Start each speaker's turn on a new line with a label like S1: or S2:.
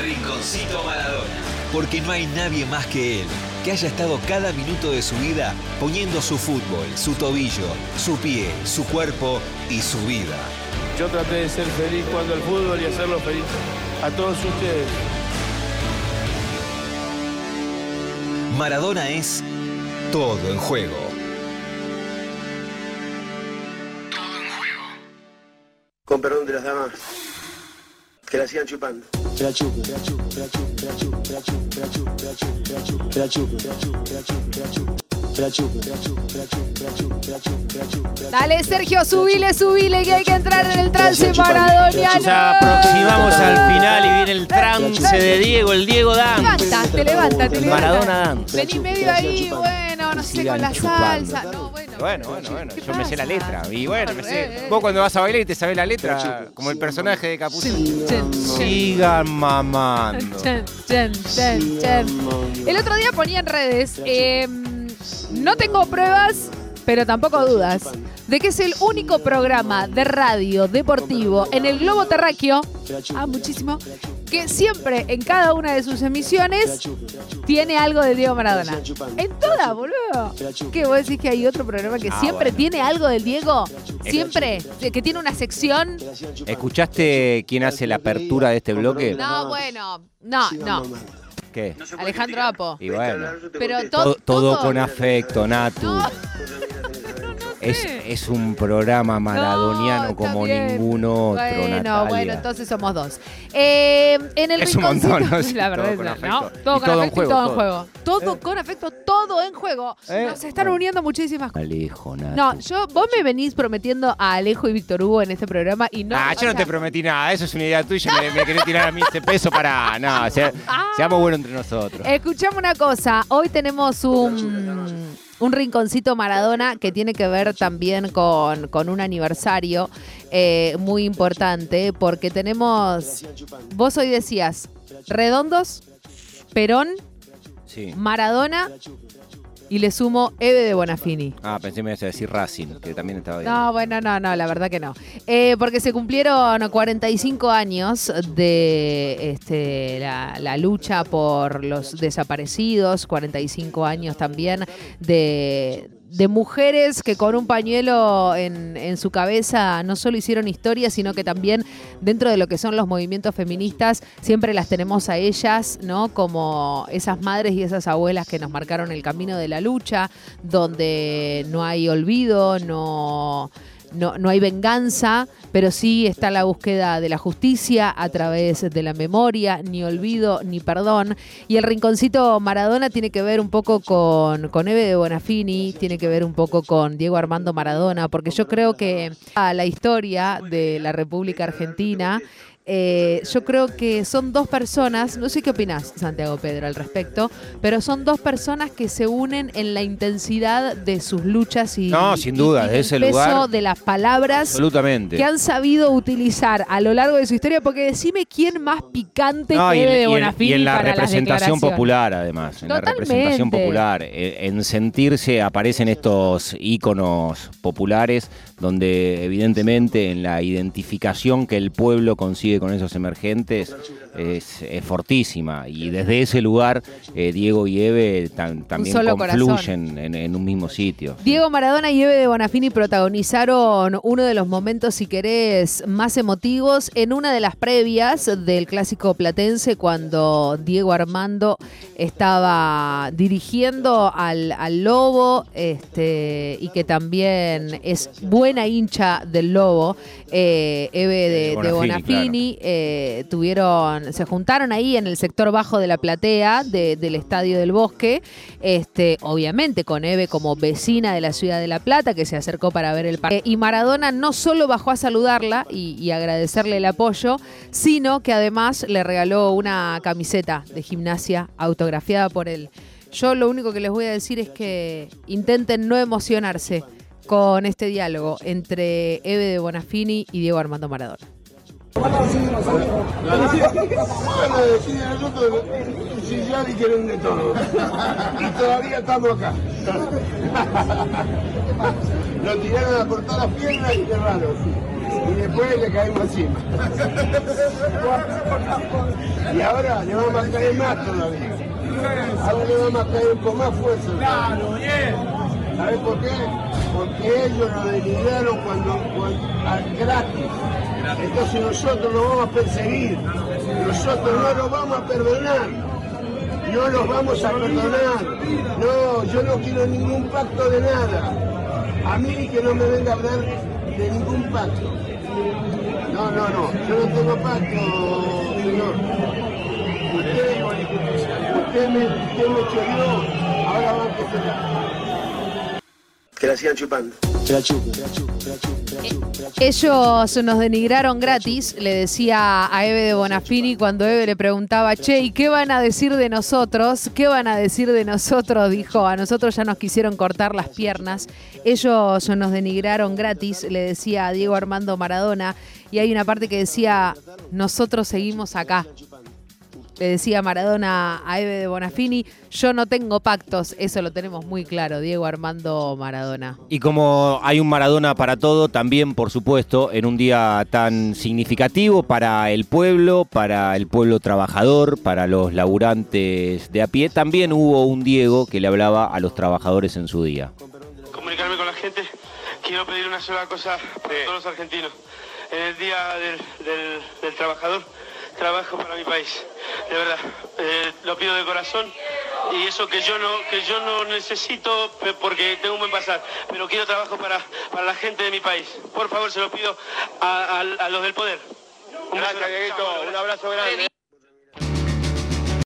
S1: Rinconcito Maradona. Porque no hay nadie más que él que haya estado cada minuto de su vida poniendo su fútbol, su tobillo, su pie, su cuerpo y su vida.
S2: Yo traté de ser feliz cuando el fútbol y hacerlo feliz a todos ustedes.
S1: Maradona es todo en juego.
S3: Con perdón de las damas, que la sigan chupando.
S4: Que la chupe, que la chupe, que la chupe, que la chupe, que la chupe, que la chupe, que la chupe, que la chupe, que la chupe, que la chupe, que la chupe, que la chupe. Que la chupe, que la chupe, que la chupe, que la chupe, que la chupe, que la chupe, que la
S5: Dale, Sergio, subile, subile, que hay que entrar en el trance maradoniano.
S6: Ya aproximamos al final y viene el trance de Diego, el Diego Dan.
S5: Levántate, levántate,
S6: Maradona
S5: levántate.
S6: Dance.
S5: Vení medio ahí, bueno, no sé, con la
S6: chupando.
S5: salsa. No, bueno.
S6: Bueno, bueno, bueno,
S5: ¿Qué
S6: yo me sé la letra. Y bueno, me
S5: Eh,
S6: sé.
S5: eh.
S6: Vos cuando vas a bailar y te sabés la letra, como el personaje de
S5: chen,
S6: Sigan mamando.
S5: chen, chen, chen, chen. El otro día ponía en redes, eh, no tengo pruebas, pero tampoco dudas, de que es el único programa de radio deportivo en el globo terráqueo, ah, muchísimo, que siempre en cada una de sus emisiones tiene algo de Diego Maradona. En todas, boludo. ¿Qué vos decís que hay otro programa que
S6: Ah,
S5: siempre
S6: bueno.
S5: tiene algo del Diego? Siempre, que tiene una sección.
S6: ¿Escuchaste quién hace la apertura de este bloque?
S5: No, bueno, no, no.
S6: ¿Qué?
S5: Alejandro Apo.
S6: Y bueno.
S5: Pero to-
S6: Todo, todo
S5: todo-
S6: con afecto, Natu.
S5: No.
S6: Es, es un programa maradoniano
S5: No,
S6: como
S5: bien.
S6: ninguno otro,
S5: Bueno,
S6: Natalia.
S5: bueno, entonces somos dos. Eh, en el
S6: Es un montón,
S5: La verdad
S6: todo
S5: es.
S6: Y
S5: Todo con
S6: todo en
S5: afecto y
S6: juego,
S5: todo en juego. Todo con afecto, todo en juego.
S6: Eh.
S5: Nos están uniendo muchísimas cosas.
S6: Alejo, Natu.
S5: No, yo, vos me venís prometiendo a Alejo y Víctor Hugo en este programa y no.
S6: ah, yo no te prometí nada, eso es una idea tuya, me, me querés tirar a mí ese peso para... No, sea-
S5: Ah.
S6: seamos buenos entre nosotros.
S5: Escuchame una cosa, hoy tenemos un, un rinconcito Maradona que tiene que ver también con, con un aniversario eh, muy importante porque tenemos, vos hoy decías, Redondos, Perón,
S6: Sí.
S5: Maradona y le sumo Eve de Bonafini.
S6: Ah, pensé que me ibas a decir Racing, que también estaba bien.
S5: No, bueno, no, no, la verdad que no. Eh, porque se cumplieron 45 años de este, la, la lucha por los desaparecidos, 45 años también de, de mujeres que con un pañuelo en, en su cabeza no solo hicieron historia, sino que también dentro de lo que son los movimientos feministas, siempre las tenemos a ellas, ¿no? Como esas madres y esas abuelas que nos marcaron el camino de la lucha, donde no hay olvido, no, no, no hay venganza, pero sí está la búsqueda de la justicia a través de la memoria, ni olvido ni perdón. Y el rinconcito Maradona tiene que ver un poco con, con Eve de Bonafini, tiene que ver un poco con Diego Armando Maradona, porque yo creo que a la historia de la República Argentina eh, yo creo que son dos personas, no sé qué opinas, Santiago Pedro, al respecto, pero son dos personas que se unen en la intensidad de sus luchas y,
S6: No, sin duda,
S5: y
S6: de
S5: del
S6: ese
S5: peso
S6: lugar.
S5: de las palabras
S6: Absolutamente.
S5: que han sabido utilizar a lo largo de su historia, porque decime quién más picante
S6: No,
S5: que
S6: y,
S5: de Bonafini
S6: y en la
S5: para
S6: representación popular, además. En la representación popular. eh, En sentirse aparecen estos íconos populares donde evidentemente en la identificación que el pueblo consigue con esos emergentes es, es fortísima. Y desde ese lugar eh, Diego y Eve tan- también confluyen en, en un mismo sitio.
S5: Diego Maradona y Eve de Bonafini protagonizaron uno de los momentos, si querés, más emotivos en una de las previas del clásico platense cuando Diego Armando estaba dirigiendo al, al Lobo este, y que también es buena hincha del Lobo, eh, Eve de, de
S6: Bonafini,
S5: Bonafini, eh, tuvieron, se juntaron ahí en el sector bajo de la platea de- del Estadio del Bosque, este, obviamente con Eve como vecina de la ciudad de La Plata, que se acercó para ver el partido. y Maradona no solo bajó a saludarla y, y agradecerle el apoyo, sino que además le regaló una camiseta de gimnasia autografiada por él. Yo lo único que les voy a decir es que intenten no emocionarse con este diálogo entre Eve de Bonafini y Diego Armando Maradona.
S7: Nosotros si ya dijeron de todo. Y todavía estamos acá. Lo tiraron a cortar las piernas y cerraron. Y después le caímos encima. Y ahora le vamos a caer más todavía. Ahora le vamos a caer con más fuerza. Claro, bien. ¿Sabes por qué? Porque ellos nos denigraron cuando, cuando gratis. Entonces nosotros los vamos a perseguir. Nosotros no los vamos a perdonar. No los vamos a perdonar. No, yo no quiero ningún pacto de nada. A mí que no me venga a hablar de ningún pacto. No, no, no. Yo no tengo pacto, señor. Usted me, usted me choreó. Ahora va a empezar.
S3: Que la sigan chupando.
S4: Que la chupe, que la chupe, que la chupe, que la chupe, que la chupe.
S5: Ellos nos denigraron gratis, le decía a Eve de Bonafini cuando Eve le preguntaba, che, ¿y qué van a decir de nosotros? ¿Qué van a decir de nosotros? Dijo, a nosotros ya nos quisieron cortar las piernas. Ellos nos denigraron gratis, le decía a Diego Armando Maradona. Y hay una parte que decía, nosotros seguimos acá. Le decía Maradona a Eve de Bonafini, yo no tengo pactos, eso lo tenemos muy claro, Diego Armando Maradona.
S6: Y como hay un Maradona para todo, también, por supuesto, en un día tan significativo para el pueblo, para el pueblo trabajador, para los laburantes de a pie, también hubo un Diego que le hablaba a los trabajadores en su día.
S2: Comunicarme con la gente, quiero pedir una sola cosa para todos los argentinos. En el Día del, del- del Trabajador, trabajo para mi país. De verdad, eh, lo pido de corazón y eso que yo no que yo no necesito porque tengo un buen pasar, pero quiero trabajo para, para la gente de mi país. Por favor, se lo pido a, a- a los del poder. Un.
S7: Gracias, Dieguito. Un abrazo grande.